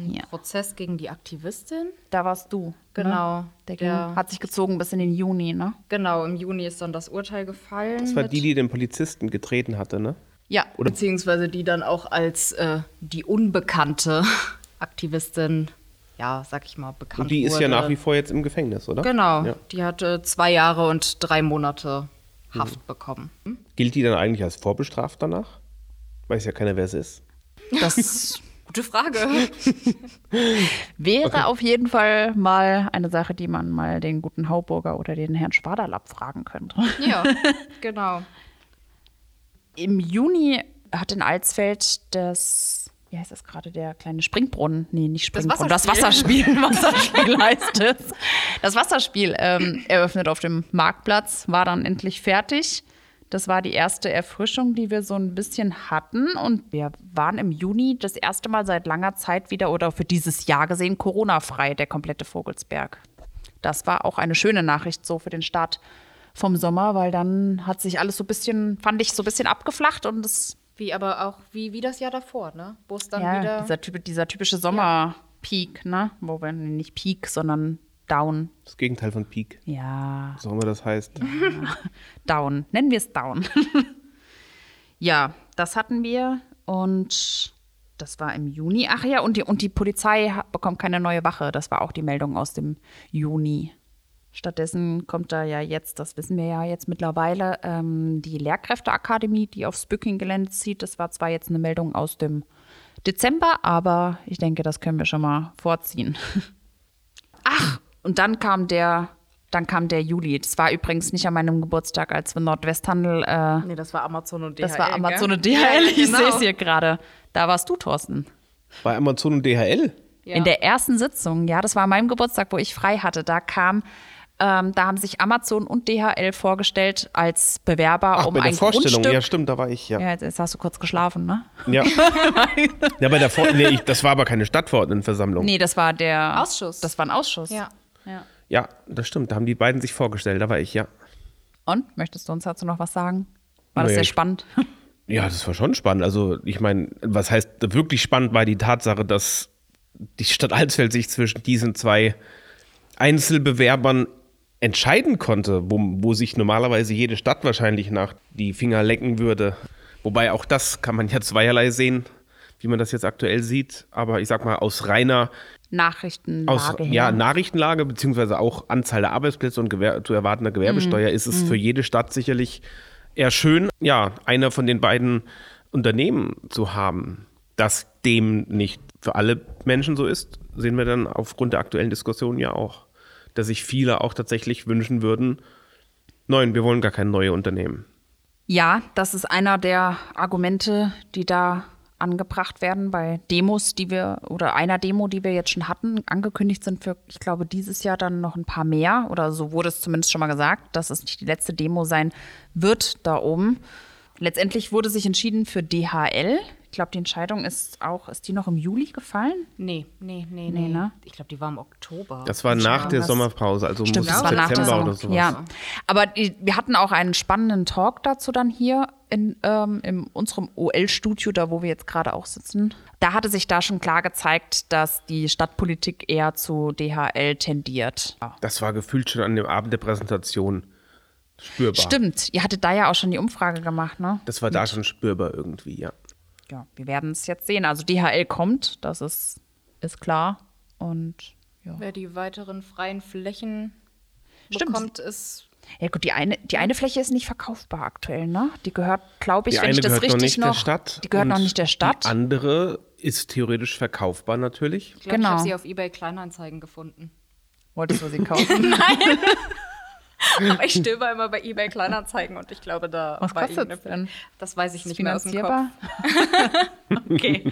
ja, Prozess gegen die Aktivistin. da warst du. Genau. Ne? Der, ging, Der- hat sich gezogen bis in den Juni, ne? Genau, im Juni ist dann das Urteil gefallen. Das war die, die den Polizisten getreten hatte, ne? Ja. Oder- Beziehungsweise die dann auch als äh, die unbekannte <laughs> Aktivistin, ja, sag ich mal, bekannt Und die ist wurde. ja nach wie vor jetzt im Gefängnis, oder? Genau, Ja. die hatte zwei Jahre und drei Monate Haft bekommen. Gilt die dann eigentlich als vorbestraft danach? Weiß ja keiner, wer es ist. Das Gute Frage. <laughs> wäre auf jeden Fall mal eine Sache, die man mal den guten Hauburger oder den Herrn Schwaderl abfragen könnte. ja, <laughs> genau. Im Juni hat in Alsfeld das, wie heißt das gerade, der kleine Springbrunnen, nee, nicht Springbrunnen, das Wasserspiel. Wasserspiel, <laughs> Wasserspiel heißt es. Das Wasserspiel ähm, eröffnet auf dem Marktplatz, war dann endlich fertig. Das war die erste Erfrischung, die wir so ein bisschen hatten. Und wir waren im Juni das erste Mal seit langer Zeit wieder oder für dieses Jahr gesehen Corona-frei, der komplette Vogelsberg. Das war auch eine schöne Nachricht so für den Start vom Sommer, weil dann hat sich alles so ein bisschen, fand ich, so ein bisschen abgeflacht und es Wie aber auch wie, wie das Jahr davor, ne? Wo es dann ja, wieder. dieser, typ, dieser typische Sommerpeak, ne? Wo wir nicht Peak, sondern Down. Das Gegenteil von Peak, Ja, was auch immer das heißt. <laughs> Down. Nennen wir es Down. <laughs> ja, das hatten wir und das war im Juni. Ach ja, und die, und die Polizei bekommt keine neue Wache. Das war auch die Meldung aus dem Juni. Stattdessen kommt da ja jetzt, das wissen wir ja jetzt mittlerweile, ähm, die Lehrkräfteakademie, die aufs Bücking-Gelände zieht. Das war zwar jetzt eine Meldung aus dem Dezember, aber ich denke, das können wir schon mal vorziehen. <laughs> Ach, und dann kam der, dann kam der Juli. Das war übrigens nicht an meinem Geburtstag, als wir Nordwesthandel, äh, nee, das war Amazon und DHL. das war Amazon gell? und DHL, Ja, ja, ich genau. sehe es hier gerade. Da warst du, Thorsten. Bei Amazon und DHL? Ja. In der ersten Sitzung, ja, das war an meinem Geburtstag, wo ich frei hatte. Da kam, ähm, da haben sich Amazon und DHL vorgestellt als Bewerber Ach, um bei der ein Vorstellung, Grundstück. ja stimmt, da war ich, ja. Ja, jetzt, jetzt hast du kurz geschlafen, ne? Ja, <laughs> ja bei der Vor nee, ich, das war aber keine Stadtverordnetenversammlung. Nee, das war der Ausschuss. Das war ein Ausschuss. Ja. ja. Ja, das stimmt, da haben die beiden sich vorgestellt, da war ich, ja. Und möchtest du uns dazu noch was sagen? War das Nee, sehr spannend? <laughs> Ja, das war schon spannend. Also, ich meine, was heißt wirklich spannend war die Tatsache, dass die Stadt Alsfeld sich zwischen diesen zwei Einzelbewerbern entscheiden konnte, wo, wo sich normalerweise jede Stadt wahrscheinlich nach die Finger lecken würde. Wobei auch das kann man ja zweierlei sehen, wie man das jetzt aktuell sieht. Aber ich sag mal, aus reiner Nachrichtenlage aus ja, Nachrichtenlage, beziehungsweise auch Anzahl der Arbeitsplätze und Gewer zu erwartender Gewerbesteuer, Mhm. ist es für jede Stadt sicherlich eher schön, ja, einer von den beiden Unternehmen zu haben. Dass dem nicht für alle Menschen so ist, sehen wir dann aufgrund der aktuellen Diskussion ja auch. Dass sich viele auch tatsächlich wünschen würden, nein, wir wollen gar kein neue Unternehmen. Ja, das ist einer der Argumente, die da angebracht werden bei Demos, die wir oder einer Demo, die wir jetzt schon hatten. Angekündigt sind für, ich glaube, dieses Jahr dann noch ein paar mehr oder so wurde es zumindest schon mal gesagt, dass es nicht die letzte Demo sein wird da oben. Letztendlich wurde sich entschieden für DHL. Ich glaube, die Entscheidung ist auch, ist die noch im Juli gefallen? Nee, nee, nee, Nee, nee. ne? Ich glaube, die war im Oktober. Das war nach der Sommerpause, also Stimmt, muss es war nach der September oder sowas. Ja, aber die, wir hatten auch einen spannenden Talk dazu dann hier in, ähm, in unserem OL-Studio, da wo wir jetzt gerade auch sitzen. Da hatte sich da schon klar gezeigt, dass die Stadtpolitik eher zu DHL tendiert. Das war gefühlt schon an dem Abend der Präsentation spürbar. Stimmt, ihr hattet da ja auch schon die Umfrage gemacht, ne? Das war da schon spürbar irgendwie, ja. Ja, wir werden es jetzt sehen. Also DHL kommt, das ist, ist klar. Und ja. Wer die weiteren freien Flächen Stimmt. bekommt, ist Ja gut, die eine, die eine Fläche ist nicht verkaufbar aktuell, ne? Die gehört, glaube ich, Die wenn ich das richtig noch nicht noch. der Stadt. Die gehört noch nicht der Stadt. Die andere ist theoretisch verkaufbar natürlich. Ich glaube, Genau. ich habe sie auf eBay Kleinanzeigen gefunden. Wolltest du sie <laughs> kaufen? <laughs> Aber ich stöber immer bei eBay Kleinanzeigen und ich glaube, da Was war kostet irgendeine- denn? Das weiß ich nicht mehr aus dem Kopf. Finanzierbar? <laughs> okay.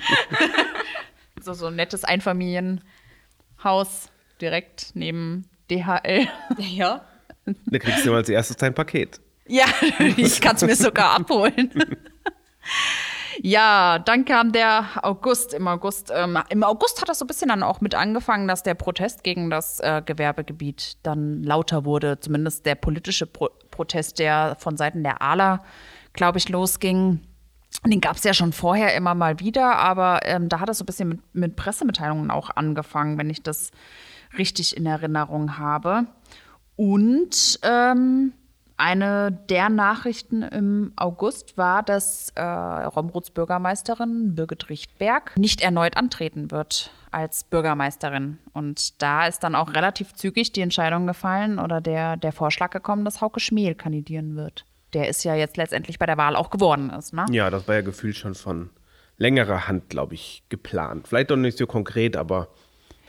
so, so ein nettes Einfamilienhaus direkt neben DHL. Ja. Da kriegst du mal als erstes dein Paket. Ja, <laughs> ich kann es mir sogar abholen. <laughs> Ja, dann kam der August. Im August, ähm, im August hat das so ein bisschen dann auch mit angefangen, dass der Protest gegen das äh, Gewerbegebiet dann lauter wurde. Zumindest der politische Pro Protest, der von Seiten der ALA, glaube ich, losging. Den gab es ja schon vorher immer mal wieder, aber ähm, da hat es so ein bisschen mit, mit Pressemitteilungen auch angefangen, wenn ich das richtig in Erinnerung habe. Und ähm, eine der Nachrichten im August war, dass äh, Romruts Bürgermeisterin Birgit Richtberg nicht erneut antreten wird als Bürgermeisterin. Und da ist dann auch relativ zügig die Entscheidung gefallen oder der, der Vorschlag gekommen, dass Hauke Schmiel kandidieren wird. Der ist ja jetzt letztendlich bei der Wahl auch geworden ist, ne? Ja, das war ja gefühlt schon von längerer Hand, glaube ich, geplant. Vielleicht noch nicht so konkret, aber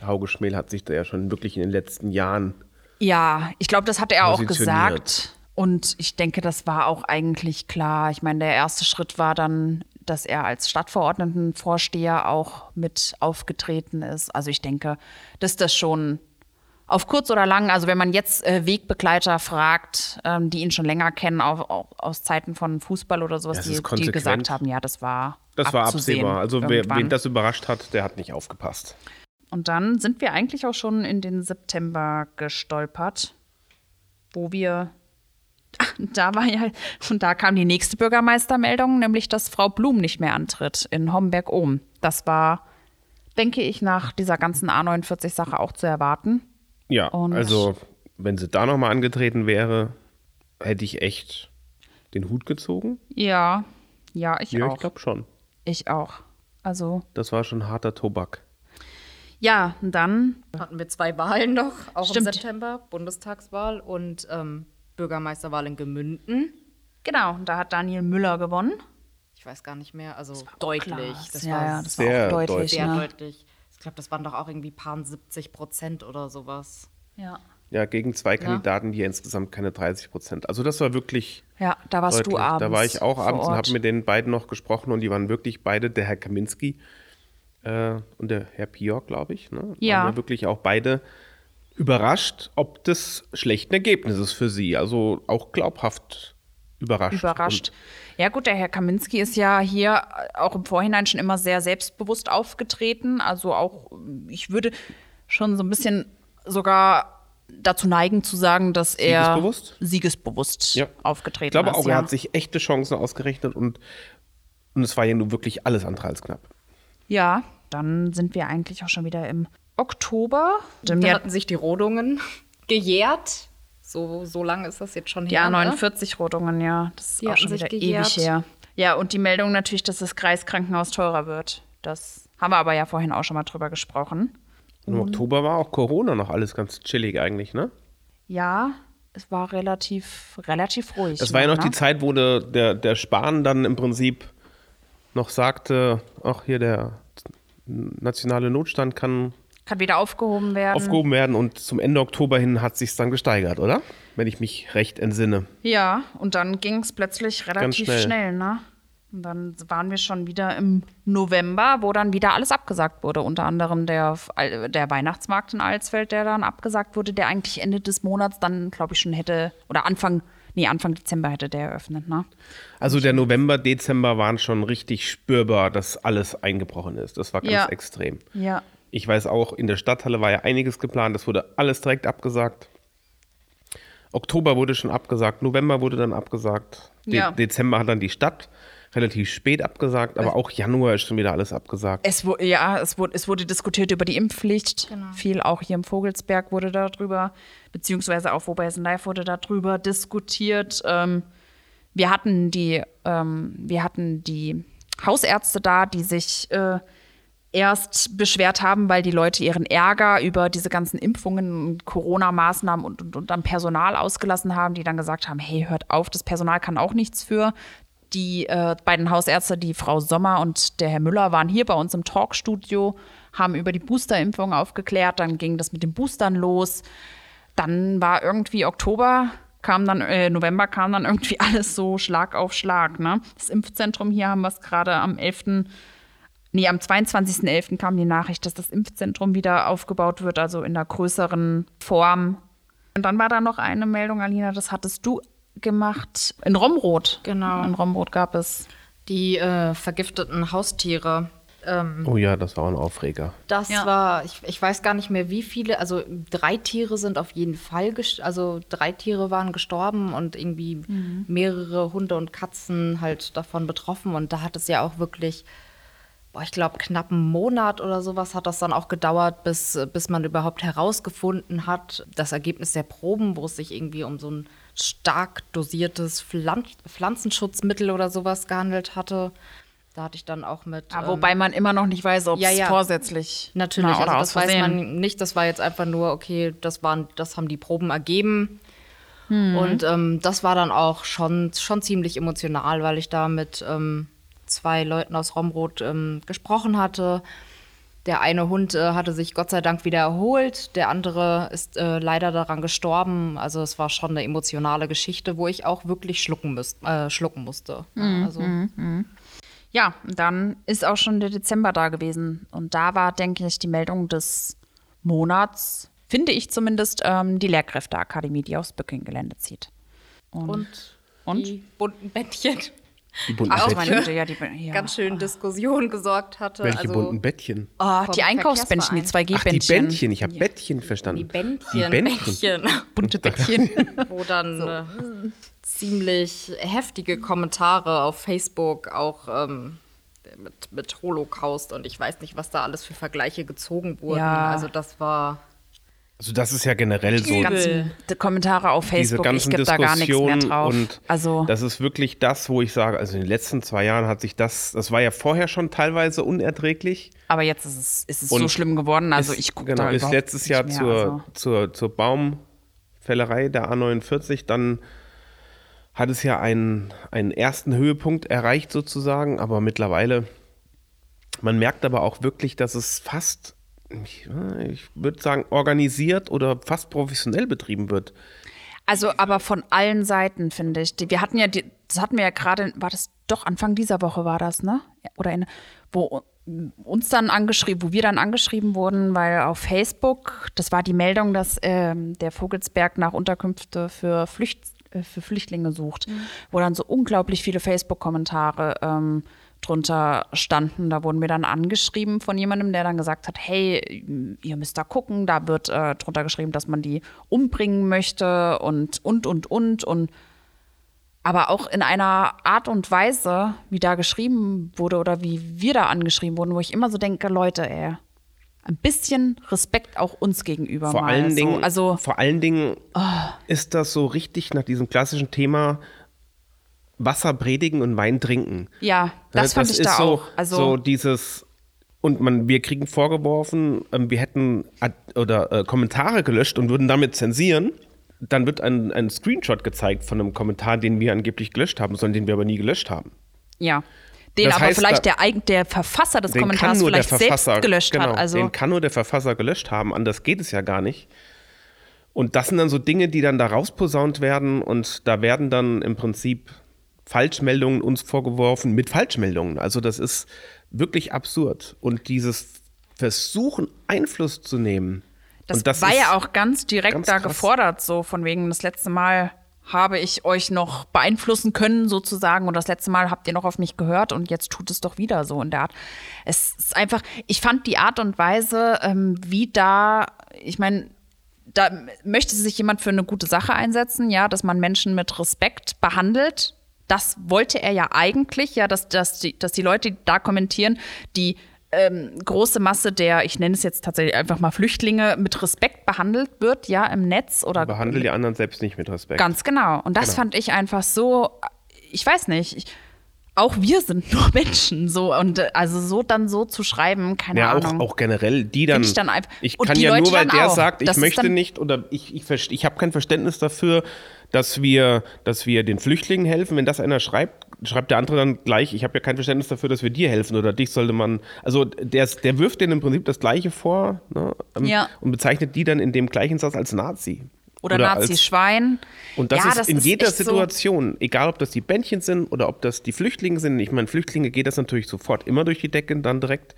Hauge Schmähl hat sich da ja schon wirklich in den letzten Jahren Ja, ich glaube, das hat er auch gesagt. Und ich denke, das war auch eigentlich klar. Ich meine, der erste Schritt war dann, dass er als Stadtverordnetenvorsteher auch mit aufgetreten ist. Also ich denke, dass das schon auf kurz oder lang, also wenn man jetzt äh, Wegbegleiter fragt, ähm, die ihn schon länger kennen, auch, auch aus Zeiten von Fußball oder sowas, die, die gesagt haben, ja, das war Das war absehbar. Also wer, wen das überrascht hat, der hat nicht aufgepasst. Und dann sind wir eigentlich auch schon in den September gestolpert, wo wir, da war ja, und da kam die nächste Bürgermeistermeldung, nämlich, dass Frau Blum nicht mehr antritt in Homberg-Ohm. Das war, denke ich, nach dieser ganzen A49-Sache auch zu erwarten. Ja, Und- also wenn sie da nochmal angetreten wäre, hätte ich echt den Hut gezogen. Ja, ja, ich Ja, ich auch. glaube schon. Ich auch. Also, Das war schon harter Tobak. ja, und dann, Hatten wir zwei Wahlen noch, auch Stimmt. im September, Bundestagswahl und ähm, Bürgermeisterwahl in Gemünden. genau, und da hat Daniel Müller gewonnen. Ich weiß gar nicht mehr, also deutlich. Klar, Das ja, war ja, das sehr war auch deutlich. deutlich. sehr ne? deutlich. Ich glaube, das waren doch auch irgendwie paar 70 Prozent oder sowas. Ja. Ja, gegen zwei Kandidaten, die insgesamt keine 30 Prozent. Also das war wirklich ja, da warst deutlich. du abends. Da war ich auch abends und habe mit den beiden noch gesprochen und die waren wirklich beide, der Herr Kaminski äh, und der Herr Pior, glaube ich, ne? Ja. Waren ja wirklich auch beide überrascht, ob des schlechten Ergebnisses für sie. Also auch glaubhaft überrascht. überrascht. Ja gut, der Herr Kaminski ist ja hier auch im Vorhinein schon immer sehr selbstbewusst aufgetreten. Also auch, ich würde schon so ein bisschen sogar dazu neigen zu sagen, dass er Siegesbewusst? siegesbewusst Ja. aufgetreten Ich glaube ist. auch, ja. er hat sich echte Chancen ausgerechnet und, und es war ja nun wirklich alles andere als knapp. Ja, dann sind wir eigentlich auch schon wieder im Oktober. Dem Da hatten sich die Rodungen gejährt. So, so lange ist das jetzt schon Die her. ne? A49-Rodungen, ja. Das ist Die auch hatten schon sich wieder gejährt. ewig her. Ja, und die Meldung natürlich, dass das Kreiskrankenhaus teurer wird. Das haben wir aber ja vorhin auch schon mal drüber gesprochen. Im Oktober war auch Corona noch alles ganz chillig eigentlich, ne? Ja, es war relativ, relativ ruhig. Das war ja noch die ne? Zeit, wo der, der, der Spahn dann im Prinzip noch sagte, ach hier der nationale Notstand kann Kann wieder aufgehoben werden. aufgehoben werden und zum Ende Oktober hin hat sich dann gesteigert, oder? Wenn ich mich recht entsinne. Ja, und dann ging es plötzlich relativ schnell. schnell. ne? Und dann waren wir schon wieder im November, wo dann wieder alles abgesagt wurde. Unter anderem der, der Weihnachtsmarkt in Alsfeld, der dann abgesagt wurde, der eigentlich Ende des Monats dann, glaube ich, schon hätte, oder Anfang, nee, Anfang Dezember hätte der eröffnet, ne? Also der November, Dezember waren schon richtig spürbar, dass alles eingebrochen ist. Das war ganz Ja. extrem. Ja. Ich weiß auch, in der Stadthalle war ja einiges geplant, das wurde alles direkt abgesagt. Oktober wurde schon abgesagt, November wurde dann abgesagt. De Ja. Dezember hat dann die Stadt relativ spät abgesagt, aber auch Januar ist schon wieder alles abgesagt. Es wurde, ja, es wurde, es wurde diskutiert über die Impfpflicht. Viel auch hier im Vogelsberg wurde darüber, beziehungsweise auch wo bei Hessen Live wurde darüber diskutiert. Ähm, wir hatten die, ähm, wir hatten die Hausärzte da, die sich äh, erst beschwert haben, weil die Leute ihren Ärger über diese ganzen Impfungen und Corona-Maßnahmen und, und, und am Personal ausgelassen haben, die dann gesagt haben, hey, hört auf, das Personal kann auch nichts für. Die äh, beiden Hausärzte, die Frau Sommer und der Herr Müller, waren hier bei uns im Talkstudio, haben über die Boosterimpfung aufgeklärt, dann ging das mit den Boostern los. Dann war irgendwie Oktober, kam dann, äh, November kam dann irgendwie <laughs> alles so Schlag auf Schlag. Ne? Das Impfzentrum hier haben wir es gerade am 11. Nee, am 22.11. kam die Nachricht, dass das Impfzentrum wieder aufgebaut wird, also in einer größeren Form. Und dann war da noch eine Meldung, Alina, das hattest du gemacht. In Romrod. Genau. In Romrod gab es. Die äh, vergifteten Haustiere. Ähm, Oh ja, das war ein Aufreger. das Ja. war, ich, ich weiß gar nicht mehr wie viele, also drei Tiere sind auf jeden Fall, also drei Tiere waren gestorben und irgendwie mehrere Hunde und Katzen halt davon betroffen. Und da hat es ja auch wirklich, boah, ich glaube, knapp einen Monat oder sowas hat das dann auch gedauert, bis, bis man überhaupt herausgefunden hat, das Ergebnis der Proben, wo es sich irgendwie um so ein stark dosiertes Pflanz Pflanzenschutzmittel oder sowas gehandelt hatte. Da hatte ich dann auch mit. Ja, ähm, wobei man immer noch nicht weiß, ob es ja, ja. vorsätzlich Natürlich, na, oder also das weiß man nicht. Das war jetzt einfach nur, okay, das waren, das haben die Proben ergeben. Und ähm, das war dann auch schon, schon ziemlich emotional, weil ich da mit ähm, zwei Leuten aus Romrod ähm, gesprochen hatte. Der eine Hund äh, hatte sich Gott sei Dank wieder erholt, der andere ist äh, leider daran gestorben. Also es war schon eine emotionale Geschichte, wo ich auch wirklich schlucken, müß, äh, schlucken musste. Ja, also, Ja, und dann ist auch schon der Dezember da gewesen. Und da war, denke ich, die Meldung des Monats finde ich zumindest, ähm, die Lehrkräfteakademie, die aufs Bücking-Gelände zieht. Und, Und? die bunten Bettchen. Die bunten Ach, Bettchen. meine Güte, ja, die, ja. Ganz schön Diskussion gesorgt hatte. Welche also, bunten Bettchen? Oh, die Einkaufsbändchen, die Verkehrsverein. 2G-Bändchen. Ach, die Bändchen. Ich habe Bettchen verstanden. Die Bändchen, Die Bändchen. Bändchen. <laughs> bunte Bändchen. <laughs> wo dann äh, ziemlich heftige Kommentare auf Facebook auch ähm, mit, mit Holocaust und ich weiß nicht, was da alles für Vergleiche gezogen wurden. Ja. Also das war Also das ist ja generell so. Die ganzen die Kommentare auf Facebook, ich gebe da gar nichts mehr drauf. und also, das ist wirklich das, wo ich sage, also in den letzten zwei Jahren hat sich das, das war ja vorher schon teilweise unerträglich. aber jetzt ist es, ist es Und so schlimm geworden. Also ist, ich gucke genau, da ist letztes Jahr mehr, zur, also. zur, zur Baumfällerei der A49, dann hat es ja einen, einen ersten Höhepunkt erreicht sozusagen, aber mittlerweile, man merkt aber auch wirklich, dass es fast, ich, würde sagen, organisiert oder fast professionell betrieben wird. Also, aber von allen Seiten, finde ich. Wir hatten ja, die, das hatten wir ja gerade, war das doch Anfang dieser Woche war das, ne? Oder in, wo uns dann angeschrieben, wo wir dann angeschrieben wurden, weil auf Facebook, das war die Meldung, dass ähm, der Vogelsberg nach Unterkünfte für, Flücht, äh, für Flüchtlinge sucht, wo dann so unglaublich viele Facebook-Kommentare ähm, drunter standen. Da wurden wir dann angeschrieben von jemandem, der dann gesagt hat, hey, ihr müsst da gucken, da wird äh, drunter geschrieben, dass man die umbringen möchte und, und, und, und, und aber auch in einer Art und Weise, wie da geschrieben wurde oder wie wir da angeschrieben wurden, wo ich immer so denke, Leute, ey, ein bisschen Respekt auch uns gegenüber Vor mal. allen so. Dingen, also Oh. vor allen Dingen ist das so richtig nach diesem klassischen Thema Wasser predigen und Wein trinken. ja, das fand ich da so, auch. Also so dieses und man, wir kriegen vorgeworfen, ähm, wir hätten oder äh, Kommentare gelöscht und würden damit zensieren. Dann wird ein, ein Screenshot gezeigt von einem Kommentar, den wir angeblich gelöscht haben, sondern den wir aber nie gelöscht haben. ja, den Das aber heißt, vielleicht der, der Verfasser des Kommentars vielleicht Verfasser selbst gelöscht genau, hat. Also den kann nur der Verfasser gelöscht haben, anders geht es ja gar nicht. Und das sind dann so Dinge, die dann da rausposaunt werden und da werden dann im Prinzip Falschmeldungen uns vorgeworfen mit Falschmeldungen. Also das ist wirklich absurd. Und dieses Versuchen, Einfluss zu nehmen. Das, und das war ja auch ganz direkt ganz da krass. gefordert, so von wegen, das letzte Mal habe ich euch noch beeinflussen können, sozusagen, und das letzte Mal habt ihr noch auf mich gehört und jetzt tut es doch wieder so in der Art. Es ist einfach, ich fand die Art und Weise, ähm, wie da, ich meine, da möchte sich jemand für eine gute Sache einsetzen, ja, dass man Menschen mit Respekt behandelt. Das wollte er ja eigentlich, ja, dass, dass, die, dass die Leute, die da kommentieren, die ähm, große Masse der, ich nenne es jetzt tatsächlich einfach mal Flüchtlinge, mit Respekt behandelt wird, ja, im Netz oder Behandle die anderen selbst nicht mit Respekt. Ganz genau. Und das Genau. fand ich einfach so, ich weiß nicht, ich, auch wir sind <laughs> nur Menschen, so und äh, also so dann so zu schreiben, keine Ja, auch, Ahnung. auch generell, die dann. Ich dann einfach- ich kann ja Leute nur, weil der auch. sagt, ich Das möchte nicht oder ich, ich, ich habe kein Verständnis dafür, dass wir, dass wir den Flüchtlingen helfen. Wenn das einer schreibt, schreibt der andere dann gleich, ich habe ja kein Verständnis dafür, dass wir dir helfen oder dich sollte man. Also der, ist- der wirft denen im Prinzip das Gleiche vor ne, ähm, Ja. und bezeichnet die dann in dem gleichen Satz als Nazi. oder als- Nazi-Schwein. und das ja, ist in jeder echt so- Situation, egal ob das die Bändchen sind oder ob das die Flüchtlinge sind. Ich meine, Flüchtlinge geht das natürlich sofort immer durch die Decke dann direkt.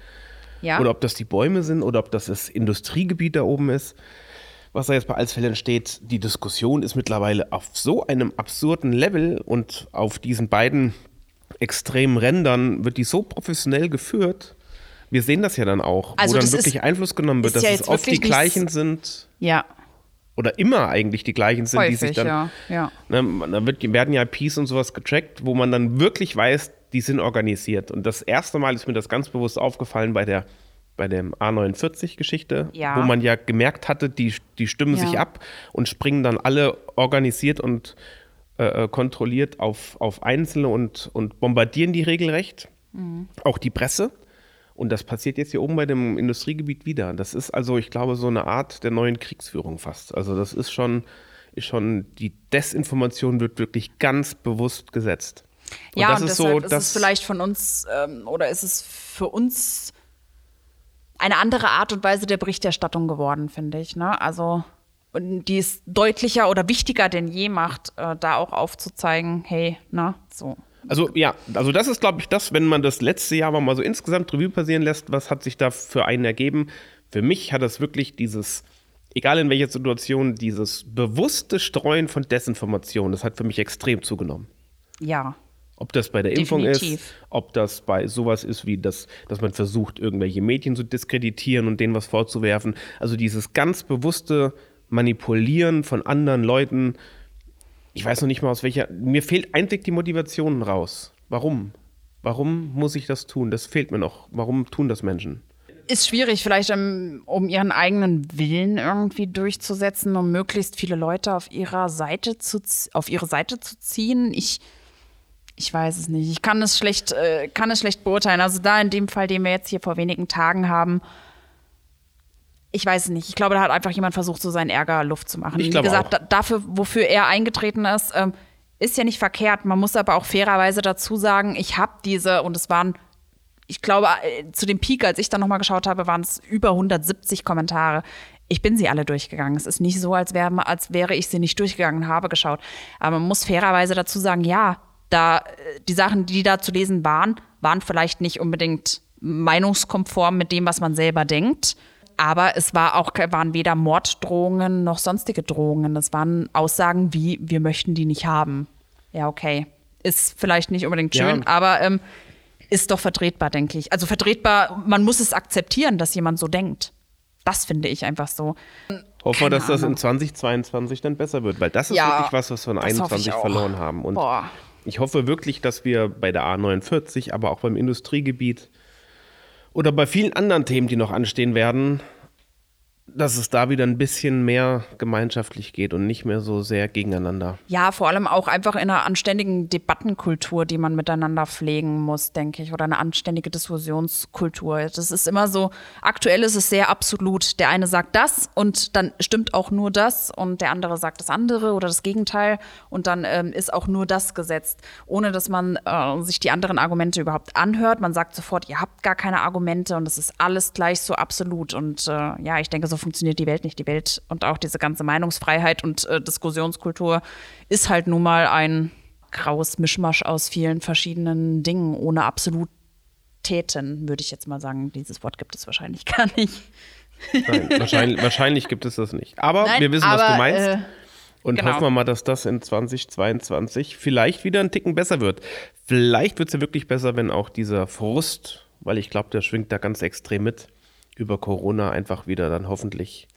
ja. Oder ob das die Bäume sind oder ob das das Industriegebiet da oben ist. Was da jetzt bei Alsfällen steht, die Diskussion ist mittlerweile auf so einem absurden Level und auf diesen beiden extremen Rändern wird die so professionell geführt. Wir sehen das ja dann auch, Also wo dann wirklich ist- Einfluss genommen wird, dass ja es oft die gleichen sind ja, oder immer eigentlich die gleichen sind, die sich häufig, dann ja, ja. Ne, da wird, werden ja IPs und sowas getrackt, wo man dann wirklich weiß, die sind organisiert. Und das erste Mal ist mir das ganz bewusst aufgefallen bei der bei dem A49-Geschichte, Ja. wo man ja gemerkt hatte, die, die stimmen Ja. sich ab und springen dann alle organisiert und äh, äh, kontrolliert auf, auf Einzelne und, und bombardieren die regelrecht. Mhm. Auch die Presse. Und das passiert jetzt hier oben bei dem Industriegebiet wieder. Das ist also, ich glaube, so eine Art der neuen Kriegsführung fast. Also das ist schon, ist schon die Desinformation wird wirklich ganz bewusst gesetzt. Und ja, das und ist deshalb so, ist es vielleicht von uns ähm, oder ist es für uns eine andere Art und Weise der Berichterstattung geworden, finde ich. Ne? Also die es deutlicher oder wichtiger denn je macht, äh, da auch aufzuzeigen, hey, na, so. Also ja, also das ist, glaube ich, das, wenn man das letzte Jahr mal so insgesamt Revue passieren lässt, was hat sich da für einen ergeben? Für mich hat das wirklich dieses egal in welcher Situation, dieses bewusste Streuen von Desinformation, das hat für mich extrem zugenommen. Ja. Ob das bei der Impfung Definitiv. ist, ob das bei sowas ist wie das, dass man versucht, irgendwelche Medien zu diskreditieren und denen was vorzuwerfen. Also dieses ganz bewusste Manipulieren von anderen Leuten. Ich weiß noch nicht mal aus welcher. Mir fehlt einzig die Motivation raus. Warum? Warum muss ich das tun? Das fehlt mir noch. Warum tun das Menschen? Ist schwierig, vielleicht um, um ihren eigenen Willen irgendwie durchzusetzen, um möglichst viele Leute auf ihrer Seite zu, auf ihre Seite zu ziehen. Ich, ich weiß es nicht. Ich kann es schlecht, äh, kann es schlecht beurteilen. Also da in dem Fall, den wir jetzt hier vor wenigen Tagen haben, ich weiß es nicht. Ich glaube, da hat einfach jemand versucht, so seinen Ärger Luft zu machen. Ich Wie gesagt, da, dafür, wofür er eingetreten ist, ähm, ist ja nicht verkehrt. Man muss aber auch fairerweise dazu sagen, ich habe diese, und es waren, ich glaube, äh, zu dem Peak, als ich dann nochmal geschaut habe, waren es über 170 Kommentare. Ich bin sie alle durchgegangen. Es ist nicht so, als, wär, als wäre ich sie nicht durchgegangen und habe geschaut. Aber man muss fairerweise dazu sagen, ja, da, die Sachen, die da zu lesen waren, waren vielleicht nicht unbedingt meinungskonform mit dem, was man selber denkt. Aber es war auch, waren weder Morddrohungen noch sonstige Drohungen. Es waren Aussagen wie, wir möchten die nicht haben. Ja, okay. Ist vielleicht nicht unbedingt Ja. schön, aber ähm, ist doch vertretbar, denke ich. Also vertretbar, man muss es akzeptieren, dass jemand so denkt. Das finde ich einfach so. Hoffen wir, dass das in Ahnung. 2022 dann besser wird, weil das ist Ja, wirklich was, was wir in das hoffe ich 21 auch. verloren haben. Und Boah. Ich hoffe wirklich, dass wir bei der A49, aber auch beim Industriegebiet oder bei vielen anderen Themen, die noch anstehen werden, dass es da wieder ein bisschen mehr gemeinschaftlich geht und nicht mehr so sehr gegeneinander. Ja, vor allem auch einfach in einer anständigen Debattenkultur, die man miteinander pflegen muss, denke ich, oder eine anständige Diskussionskultur. Das ist immer so, aktuell ist es sehr absolut. Der eine sagt das und dann stimmt auch nur das und der andere sagt das andere oder das Gegenteil und dann ähm, ist auch nur das gesetzt, ohne dass man äh, sich die anderen Argumente überhaupt anhört. Man sagt sofort, ihr habt gar keine Argumente und es ist alles gleich so absolut. Und äh, ja, ich denke, so funktioniert die Welt nicht. Die Welt und auch diese ganze Meinungsfreiheit und äh, Diskussionskultur ist halt nun mal ein graues Mischmasch aus vielen verschiedenen Dingen ohne Absolutäten, würde ich jetzt mal sagen. Dieses Wort gibt es wahrscheinlich <laughs> gar nicht. Nein, wahrscheinlich, wahrscheinlich gibt es das nicht. Aber Nein, wir wissen, was aber, du meinst. äh, und genau. hoffen wir mal, dass das in 2022 vielleicht wieder ein Ticken besser wird. Vielleicht wird es ja wirklich besser, wenn auch dieser Frust, weil ich glaube, der schwingt da ganz extrem mit, über Corona einfach wieder dann hoffentlich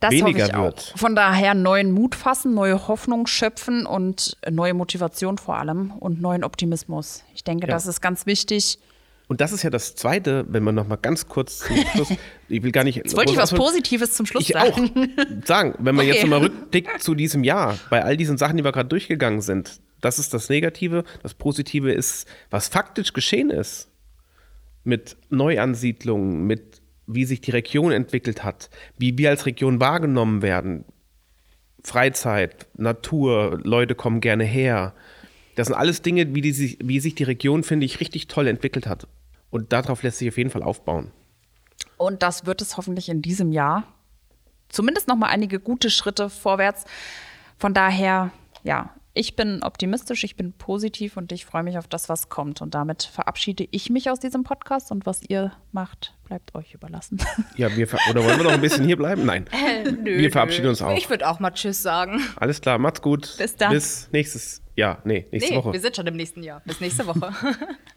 Das weniger hoffe ich wird. Auch. Von daher neuen Mut fassen, neue Hoffnung schöpfen und neue Motivation vor allem und neuen Optimismus. Ich denke, Ja. das ist ganz wichtig. Und das ist ja das Zweite, wenn man noch mal ganz kurz zum <laughs> Schluss, ich will gar nicht. Jetzt wollte ich was Positives zum Schluss Ich auch sagen. wenn man <laughs> jetzt Okay. nochmal rückblickt zu diesem Jahr, bei all diesen Sachen, die wir gerade durchgegangen sind, das ist das Negative. Das Positive ist, was faktisch geschehen ist. Mit Neuansiedlungen, mit wie sich die Region entwickelt hat, wie wir als Region wahrgenommen werden. Freizeit, Natur, Leute kommen gerne her. Das sind alles Dinge, wie, die, sich- wie sich die Region, finde ich, richtig toll entwickelt hat. Und darauf lässt sich auf jeden Fall aufbauen. Und das wird es hoffentlich in diesem Jahr. Zumindest noch mal einige gute Schritte vorwärts. Von daher, ja, ich bin optimistisch, ich bin positiv und ich freue mich auf das, was kommt. Und damit verabschiede ich mich aus diesem Podcast und was ihr macht, bleibt euch überlassen. <laughs> Ja, wir oder wollen wir noch ein bisschen hier bleiben? Nein. wir verabschieden uns auch. Ich würde auch mal Tschüss sagen. Alles klar, macht's gut. Bis dann. Bis nächstes Jahr. Nee, nächste Nee, Woche. wir sind schon im nächsten Jahr. Bis nächste Woche. <laughs>